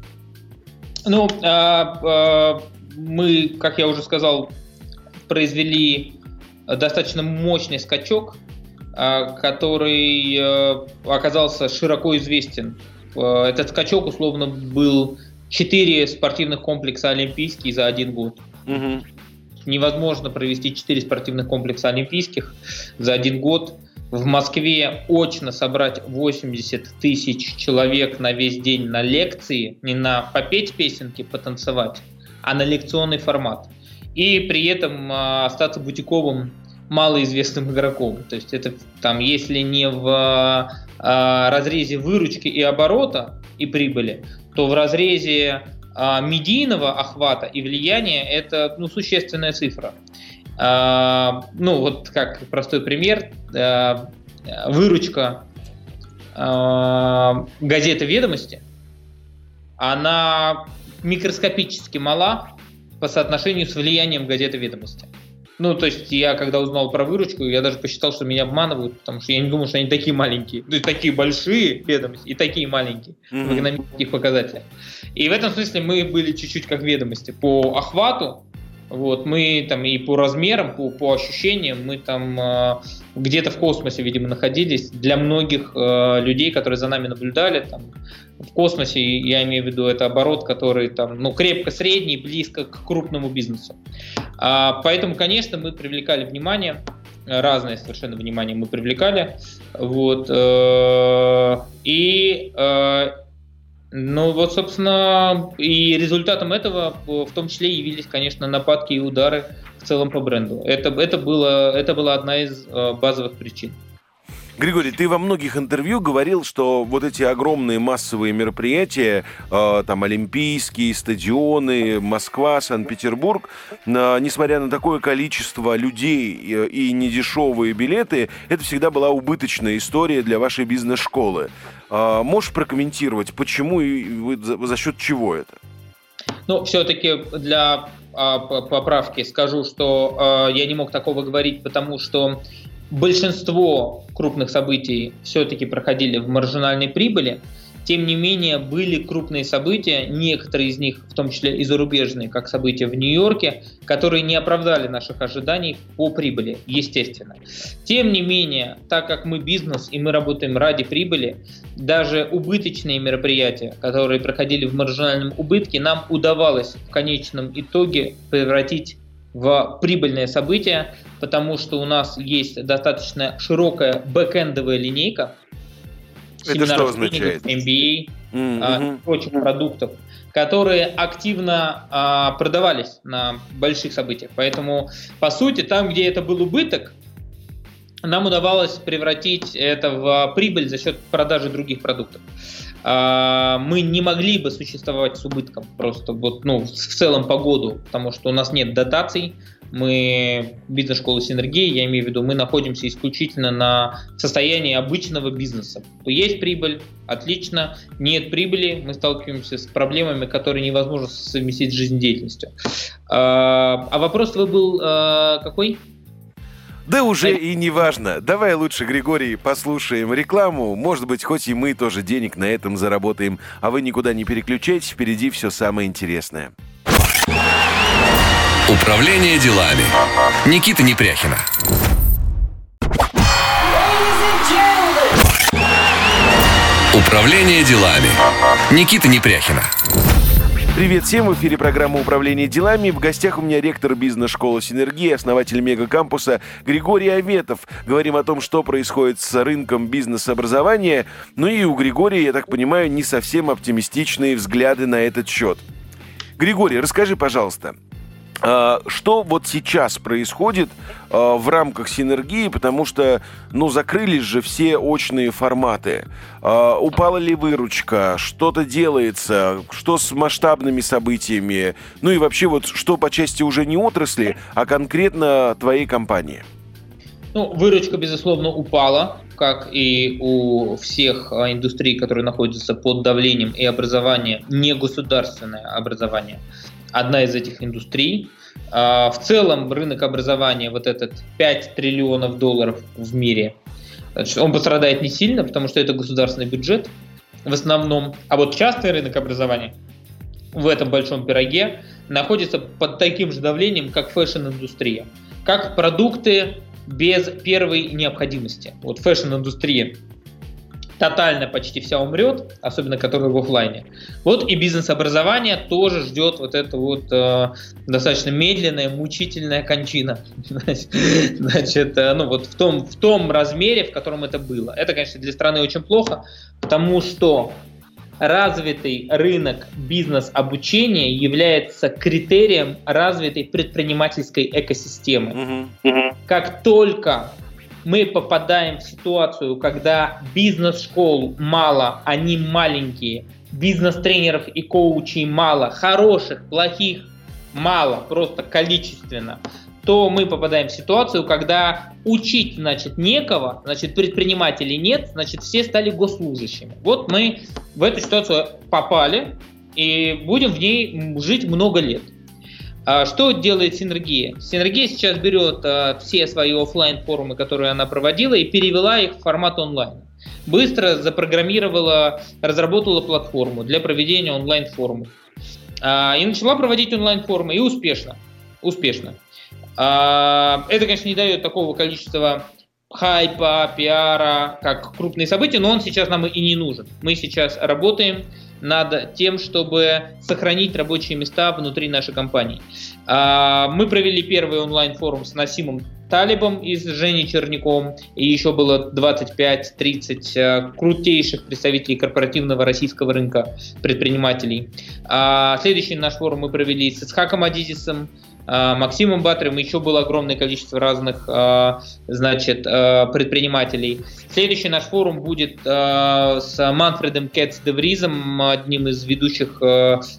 Ну, а, а, мы, как я уже сказал, произвели достаточно мощный скачок, а, который а, оказался широко известен. А, этот скачок условно был 4 спортивных комплекса олимпийские за один год. Угу. Невозможно провести 4 спортивных комплекса олимпийских за один год в Москве очно собрать 80 тысяч человек на весь день на лекции, не на попеть песенки, потанцевать, а на лекционный формат. И при этом э, остаться бутиковым малоизвестным игроком. То есть это там, если не в э, разрезе выручки и оборота и прибыли, то в разрезе а, медийного охвата и влияния это ну, существенная цифра. А, ну, вот как простой пример, а, выручка а, газеты «Ведомости», она микроскопически мала по соотношению с влиянием газеты «Ведомости». Ну, то есть я, когда узнал про выручку, я даже посчитал, что меня обманывают, потому что я не думал, что они такие маленькие. То есть такие большие ведомости и такие маленькие mm-hmm. в экономических показателях. И в этом смысле мы были чуть-чуть как ведомости. По охвату вот, мы там и по размерам, по, по ощущениям, мы там э, где-то в космосе, видимо, находились. Для многих э, людей, которые за нами наблюдали, там, в космосе, я имею в виду, это оборот, который там, ну, крепко средний, близко к крупному бизнесу. А, поэтому, конечно, мы привлекали внимание, разное совершенно внимание мы привлекали. Вот, э, и э, ну вот, собственно, и результатом этого в том числе явились, конечно, нападки и удары в целом по бренду. Это, это, было, это была одна из э, базовых причин. Григорий, ты во многих интервью говорил, что вот эти огромные массовые мероприятия, э, там олимпийские, стадионы, Москва, Санкт-Петербург, э, несмотря на такое количество людей и, и недешевые билеты, это всегда была убыточная история для вашей бизнес-школы. Э, можешь прокомментировать, почему и за, счет чего это? Ну, все-таки для а, поправки скажу, что я не мог такого говорить, потому что большинство крупных событий все-таки проходили в маржинальной прибыли. Тем не менее, были крупные события, некоторые из них, в том числе и зарубежные, как события в Нью-Йорке, которые не оправдали наших ожиданий по прибыли, естественно. Тем не менее, так как мы бизнес и мы работаем ради прибыли, даже убыточные мероприятия, которые проходили в маржинальном убытке, нам удавалось в конечном итоге превратить в прибыльное событие, потому что у нас есть достаточно широкая бэкэндовая линейка. Это что означает? MBA, mm-hmm. а, прочих продуктов, которые активно а, продавались на больших событиях. Поэтому, по сути, там, где это был убыток, нам удавалось превратить это в прибыль за счет продажи других продуктов. А, мы не могли бы существовать с убытком просто вот, ну, в целом по году, потому что у нас нет дотаций, мы бизнес-школа Синергии, я имею в виду, мы находимся исключительно на состоянии обычного бизнеса. Есть прибыль, отлично, нет прибыли, мы сталкиваемся с проблемами, которые невозможно совместить с жизнедеятельностью. А, а вопрос твой был а, какой? Да уже и не важно. Давай лучше, Григорий, послушаем рекламу. Может быть, хоть и мы тоже денег на этом заработаем. А вы никуда не переключайтесь, впереди все самое интересное. Управление делами. Никита Непряхина. Управление делами. Никита Непряхина. Привет всем, в эфире программа «Управление делами». В гостях у меня ректор бизнес-школы «Синергия», основатель мегакампуса Григорий Аветов. Говорим о том, что происходит с рынком бизнес-образования. Ну и у Григория, я так понимаю, не совсем оптимистичные взгляды на этот счет. Григорий, расскажи, пожалуйста, что вот сейчас происходит а, в рамках синергии, потому что, ну, закрылись же все очные форматы. А, упала ли выручка, что-то делается, что с масштабными событиями, ну и вообще вот что по части уже не отрасли, а конкретно твоей компании? Ну, выручка, безусловно, упала, как и у всех индустрий, которые находятся под давлением и образование, не государственное образование – одна из этих индустрий. А, в целом рынок образования, вот этот 5 триллионов долларов в мире, он пострадает не сильно, потому что это государственный бюджет в основном. А вот частный рынок образования в этом большом пироге находится под таким же давлением, как fashion-индустрия. Как продукты без первой необходимости. Вот fashion-индустрия тотально почти вся умрет, особенно которые в офлайне. Вот и бизнес-образование тоже ждет вот это вот э, достаточно медленная, мучительная кончина. Значит, э, ну вот в том, в том размере, в котором это было. Это, конечно, для страны очень плохо, потому что развитый рынок бизнес-обучения является критерием развитой предпринимательской экосистемы. Как только мы попадаем в ситуацию, когда бизнес-школ мало, они маленькие, бизнес-тренеров и коучей мало, хороших, плохих мало, просто количественно, то мы попадаем в ситуацию, когда учить, значит, некого, значит, предпринимателей нет, значит, все стали госслужащими. Вот мы в эту ситуацию попали и будем в ней жить много лет. А что делает Синергия? Синергия сейчас берет а, все свои офлайн форумы, которые она проводила, и перевела их в формат онлайн. Быстро запрограммировала, разработала платформу для проведения онлайн форумов. А, и начала проводить онлайн форумы, и успешно. Успешно. Это, конечно, не дает такого количества хайпа, пиара, как крупные события, но он сейчас нам и не нужен. Мы сейчас работаем над тем, чтобы сохранить рабочие места внутри нашей компании. А, мы провели первый онлайн-форум с Насимом Талибом и с Женей Черняком, и еще было 25-30 э, крутейших представителей корпоративного российского рынка предпринимателей. А, следующий наш форум мы провели с Исхаком Адизисом, Максимом Батрем, еще было огромное количество разных а, значит, а, предпринимателей. Следующий наш форум будет с Манфредом Кетс Девризом, одним из ведущих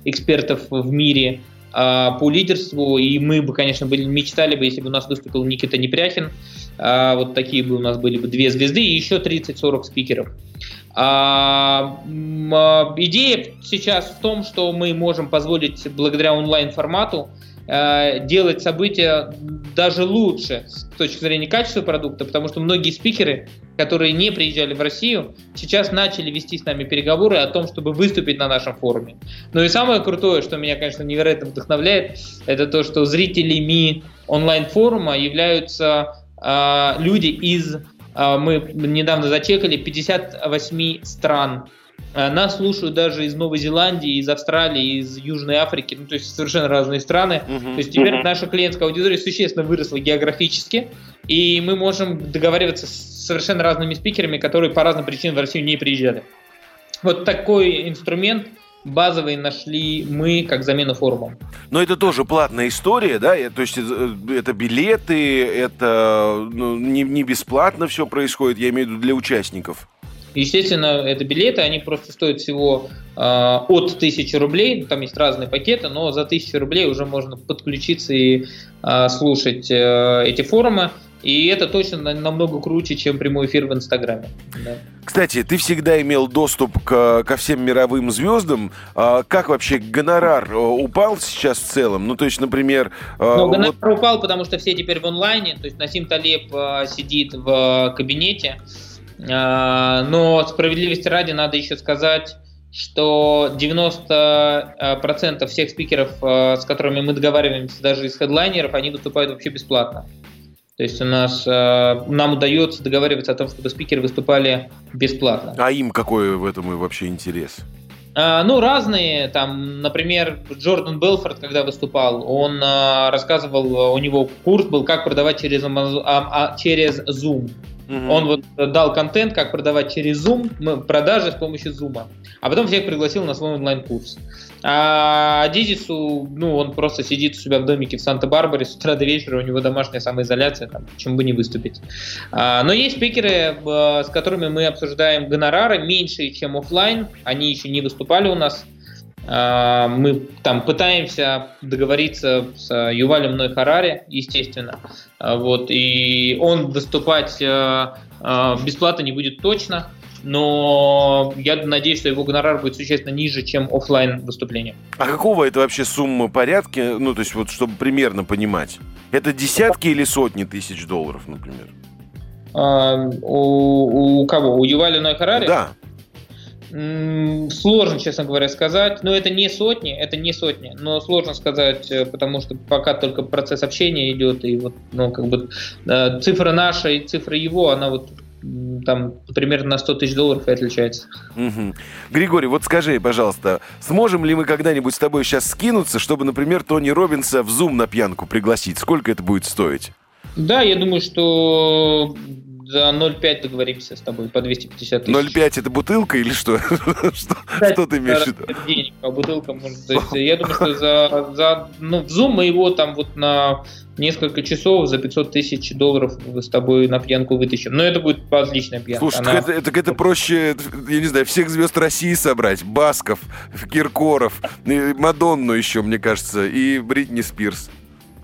экспертов в мире по лидерству, и мы бы, конечно, были, мечтали бы, если бы у нас выступил Никита Непряхин, вот такие бы у нас были бы две звезды и еще 30-40 спикеров. идея сейчас в том, что мы можем позволить благодаря онлайн-формату Э, делать события даже лучше с точки зрения качества продукта, потому что многие спикеры, которые не приезжали в Россию, сейчас начали вести с нами переговоры о том, чтобы выступить на нашем форуме. Ну и самое крутое, что меня, конечно, невероятно вдохновляет, это то, что зрителями онлайн-форума являются э, люди из, э, мы недавно зачекали, 58 стран нас слушают даже из Новой Зеландии, из Австралии, из Южной Африки, ну, то есть совершенно разные страны. Uh-huh. То есть теперь uh-huh. наша клиентская аудитория существенно выросла географически, и мы можем договариваться с совершенно разными спикерами, которые по разным причинам в Россию не приезжали. Вот такой инструмент базовый нашли мы как замену форумам. Но это тоже платная история, да? То есть э, это билеты, это ну, не, не бесплатно все происходит, я имею в виду для участников. Естественно, это билеты, они просто стоят всего э, от 1000 рублей, там есть разные пакеты, но за 1000 рублей уже можно подключиться и э, слушать э, эти форумы. И это точно намного круче, чем прямой эфир в Инстаграме. Да. Кстати, ты всегда имел доступ к, ко всем мировым звездам. А, как вообще гонорар э, упал сейчас в целом? Ну, то есть, например... Э, ну, гонорар вот... упал, потому что все теперь в онлайне. То есть Насим Талеб э, сидит в кабинете, но справедливости ради надо еще сказать, что 90% всех спикеров, а, с которыми мы договариваемся, даже из хедлайнеров, они выступают вообще бесплатно. То есть у нас а, нам удается договариваться о том, чтобы спикеры выступали бесплатно. А им какой в этом и вообще интерес? Ну, разные. Там, например, Джордан Белфорд, когда выступал, он рассказывал, у него курс был, как продавать через, через Zoom. Угу. Он вот дал контент, как продавать через Zoom, продажи с помощью Zoom. А потом всех пригласил на свой онлайн-курс. А Дизису, ну, он просто сидит у себя в домике в Санта-Барбаре с утра до вечера, у него домашняя самоизоляция, там, почему бы не выступить. А, но есть спикеры, с которыми мы обсуждаем гонорары меньшие, чем офлайн, они еще не выступали у нас. А, мы там пытаемся договориться с Ювалем Ной Харари, естественно, а, вот, и он выступать а, бесплатно не будет точно, но я надеюсь, что его гонорар будет существенно ниже, чем офлайн выступление. А какого это вообще суммы порядки, ну, то есть вот, чтобы примерно понимать? Это десятки или сотни тысяч долларов, например? А, у, у кого? У Юваля Ной Харари? Да. Сложно, честно говоря, сказать. Но это не сотни, это не сотни. Но сложно сказать, э, потому что пока только процесс общения идет, и вот, ну, как бы цифра наша и цифра его, она вот там примерно на 100 тысяч долларов и отличается. Угу. Григорий, вот скажи, пожалуйста, сможем ли мы когда-нибудь с тобой сейчас скинуться, чтобы, например, Тони Робинса в Zoom на пьянку пригласить? Сколько это будет стоить? Да, я думаю, что за 0,5 договоримся с тобой по 250 тысяч. 0,5 это бутылка или что? что, ты имеешь в виду? Денег, а бутылка может... Я думаю, что за, за... Ну, в Zoom мы его там вот на несколько часов за 500 тысяч долларов с тобой на пьянку вытащим. Но это будет отличная пьянка. Слушай, Она... так, это, так это проще, я не знаю, всех звезд России собрать. Басков, Киркоров, Мадонну еще, мне кажется, и Бритни Спирс.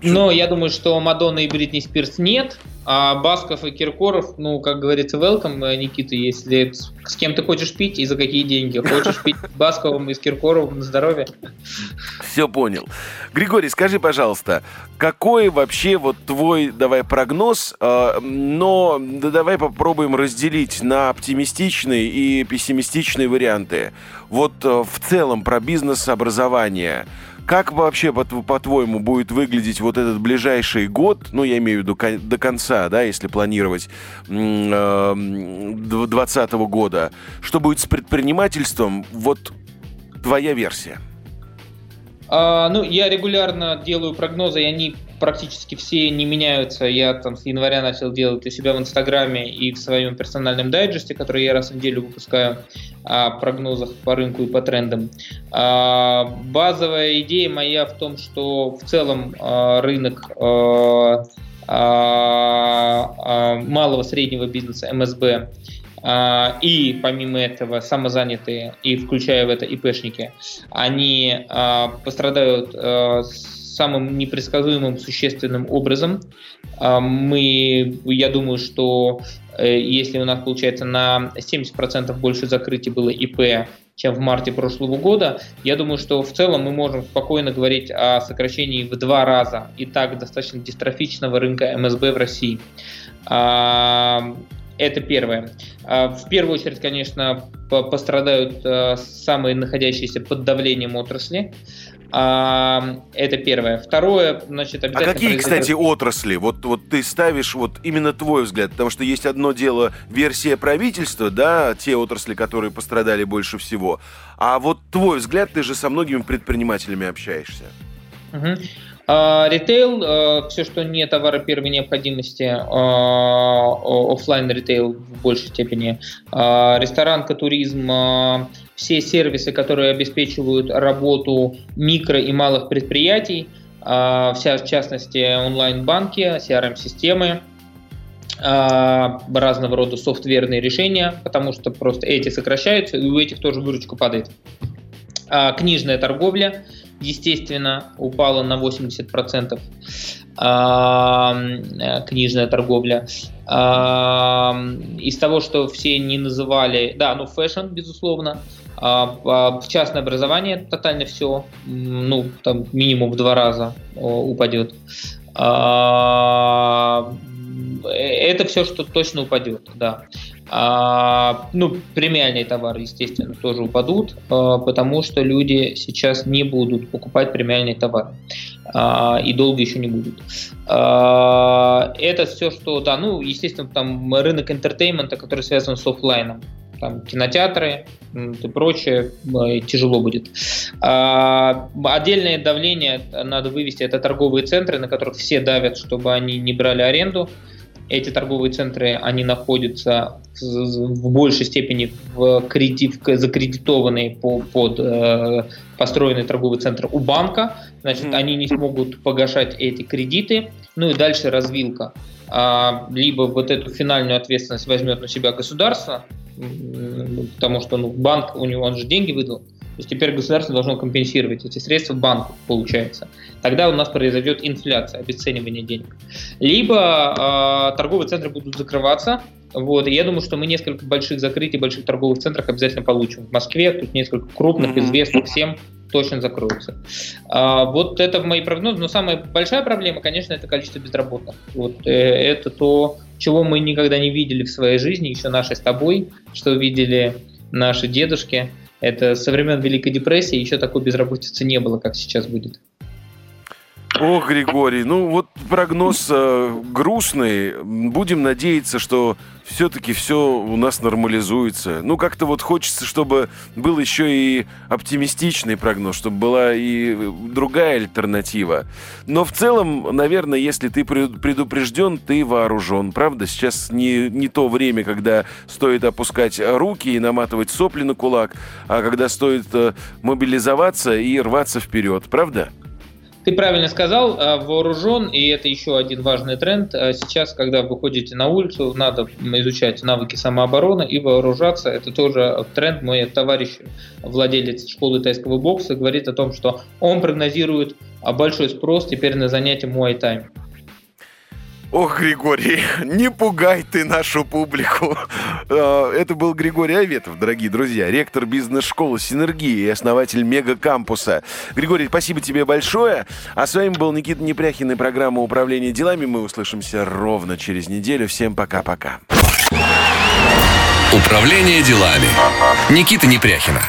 Но я думаю, что Мадонны и Бритни Спирс нет, а Басков и Киркоров, ну, как говорится, welcome, э, Никита, если с, кем ты хочешь пить и за какие деньги. Хочешь пить с Басковым и с Киркоровым на здоровье? Все понял. Григорий, скажи, пожалуйста, какой вообще вот твой, давай, прогноз, э, но да, давай попробуем разделить на оптимистичные и пессимистичные варианты. Вот э, в целом про бизнес-образование – как вообще, по-твоему, будет выглядеть вот этот ближайший год, ну, я имею в виду до конца, да, если планировать 2020 э, года, что будет с предпринимательством, вот твоя версия? А, ну, я регулярно делаю прогнозы, и они практически все не меняются. Я там с января начал делать у себя в Инстаграме и в своем персональном дайджесте, который я раз в неделю выпускаю о прогнозах по рынку и по трендам. А, базовая идея моя в том, что в целом а, рынок а, малого среднего бизнеса МСБ и помимо этого самозанятые, и включая в это ИПшники, они пострадают самым непредсказуемым существенным образом. Мы, я думаю, что Э, если у нас получается на 70% больше закрытий было ИП, чем в марте прошлого года, я думаю, что в целом мы можем спокойно говорить о сокращении в два раза и так достаточно дистрофичного рынка МСБ в России. А, это первое. А, в первую очередь, конечно, пострадают э, самые находящиеся под давлением отрасли. А, это первое. Второе, значит, а обязательно... А какие, кстати, отрасли? Вот, вот ты ставишь вот именно твой взгляд, потому что есть одно дело версия правительства, да, те отрасли, которые пострадали больше всего, а вот твой взгляд, ты же со многими предпринимателями общаешься. Угу. А, ритейл, а, все, что не товары первой необходимости, а, офлайн ритейл в большей степени, ресторанка, туризм, все сервисы, которые обеспечивают работу микро и малых предприятий, вся в частности онлайн-банки, CRM-системы, а, разного рода софтверные решения, потому что просто эти сокращаются, и у этих тоже выручка падает. Книжная торговля, естественно, упала на 80%. Книжная торговля. Из того, что все не называли, да, ну fashion, безусловно, а, а частное образование тотально все, ну, там минимум в два раза упадет. А, это все, что точно упадет, да. А, ну, премиальные товары, естественно, тоже упадут, а, потому что люди сейчас не будут покупать премиальные товары. А, и долго еще не будут. А, это все, что, да, ну, естественно, там рынок entertainment а, который связан с офлайном там, кинотеатры и прочее, тяжело будет. А, отдельное давление надо вывести, это торговые центры, на которых все давят, чтобы они не брали аренду. Эти торговые центры, они находятся в большей степени в кредит, закредитованные по, под э, построенный торговый центр у банка, значит, mm-hmm. они не смогут погашать эти кредиты, ну и дальше развилка. А, либо вот эту финальную ответственность возьмет на себя государство, потому что ну, банк, у него он же деньги выдал, то есть теперь государство должно компенсировать эти средства банку, получается. Тогда у нас произойдет инфляция, обесценивание денег. Либо э, торговые центры будут закрываться, вот, и я думаю, что мы несколько больших закрытий больших торговых центров обязательно получим. В Москве тут несколько крупных, mm-hmm. известных всем, точно закроются. А, вот это мои прогнозы. Но самая большая проблема, конечно, это количество безработных. Вот э, это то, чего мы никогда не видели в своей жизни, еще наши с тобой, что видели наши дедушки. Это со времен Великой депрессии еще такой безработицы не было, как сейчас будет. Ох, Григорий, ну вот прогноз э, грустный. Будем надеяться, что все-таки все у нас нормализуется. Ну, как-то вот хочется, чтобы был еще и оптимистичный прогноз, чтобы была и другая альтернатива. Но в целом, наверное, если ты предупрежден, ты вооружен. Правда, сейчас не, не то время, когда стоит опускать руки и наматывать сопли на кулак, а когда стоит э, мобилизоваться и рваться вперед. Правда? Ты правильно сказал, э, вооружен, и это еще один важный тренд. Э, сейчас, когда вы ходите на улицу, надо изучать навыки самообороны и вооружаться. Это тоже тренд. Мой товарищ, владелец школы тайского бокса, говорит о том, что он прогнозирует большой спрос теперь на занятия муай-тай. Ох, Григорий, не пугай ты нашу публику. А, это был Григорий Аветов, дорогие друзья, ректор бизнес-школы «Синергии» и основатель мега-кампуса. Григорий, спасибо тебе большое. А с вами был Никита Непряхин и программа «Управление делами». Мы услышимся ровно через неделю. Всем пока-пока. Управление делами. Никита Непряхина.